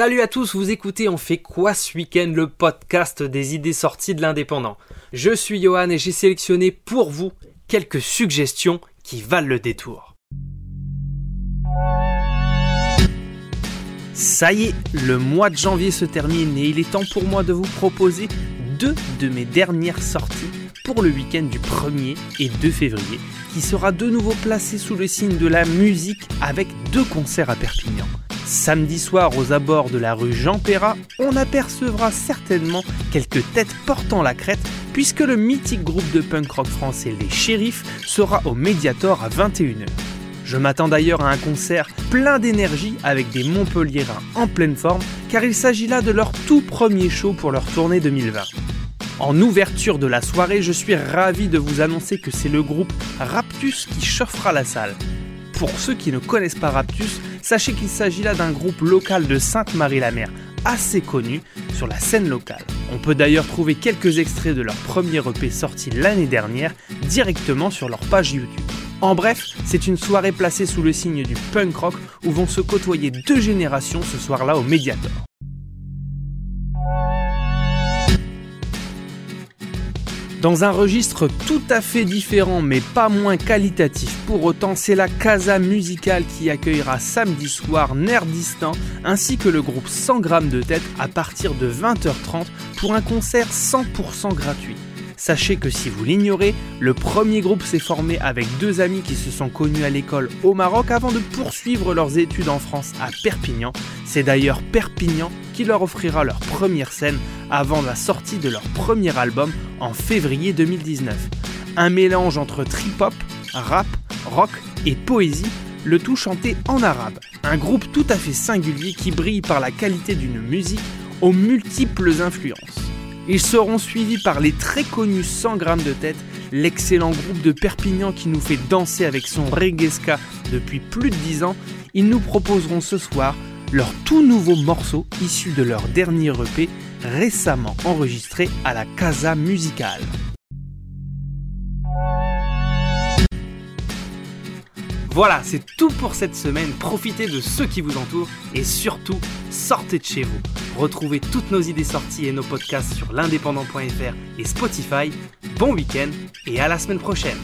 Salut à tous, vous écoutez On fait quoi ce week-end le podcast des idées sorties de l'indépendant. Je suis Johan et j'ai sélectionné pour vous quelques suggestions qui valent le détour. Ça y est, le mois de janvier se termine et il est temps pour moi de vous proposer deux de mes dernières sorties pour le week-end du 1er et 2 février, qui sera de nouveau placé sous le signe de la musique avec deux concerts à Perpignan. Samedi soir aux abords de la rue Jean Perrat, on apercevra certainement quelques têtes portant la crête puisque le mythique groupe de punk rock français Les Shérifs sera au Mediator à 21h. Je m'attends d'ailleurs à un concert plein d'énergie avec des Montpelliérains en pleine forme car il s'agit là de leur tout premier show pour leur tournée 2020. En ouverture de la soirée, je suis ravi de vous annoncer que c'est le groupe Raptus qui chauffera la salle. Pour ceux qui ne connaissent pas Raptus, sachez qu'il s'agit là d'un groupe local de Sainte-Marie-la-Mer, assez connu sur la scène locale. On peut d'ailleurs trouver quelques extraits de leur premier EP sorti l'année dernière directement sur leur page YouTube. En bref, c'est une soirée placée sous le signe du punk rock où vont se côtoyer deux générations ce soir-là au Mediator. Dans un registre tout à fait différent mais pas moins qualitatif pour autant, c'est la Casa Musicale qui accueillera samedi soir Nerdistan ainsi que le groupe 100 grammes de tête à partir de 20h30 pour un concert 100% gratuit. Sachez que si vous l'ignorez, le premier groupe s'est formé avec deux amis qui se sont connus à l'école au Maroc avant de poursuivre leurs études en France à Perpignan. C'est d'ailleurs Perpignan qui leur offrira leur première scène avant la sortie de leur premier album en février 2019. Un mélange entre trip-hop, rap, rock et poésie, le tout chanté en arabe. Un groupe tout à fait singulier qui brille par la qualité d'une musique aux multiples influences. Ils seront suivis par les très connus 100 grammes de tête, l'excellent groupe de Perpignan qui nous fait danser avec son reggae depuis plus de 10 ans. Ils nous proposeront ce soir leur tout nouveau morceau issu de leur dernier EP récemment enregistré à la Casa Musicale. Voilà, c'est tout pour cette semaine. Profitez de ceux qui vous entourent et surtout, sortez de chez vous. Retrouvez toutes nos idées sorties et nos podcasts sur l'indépendant.fr et Spotify. Bon week-end et à la semaine prochaine.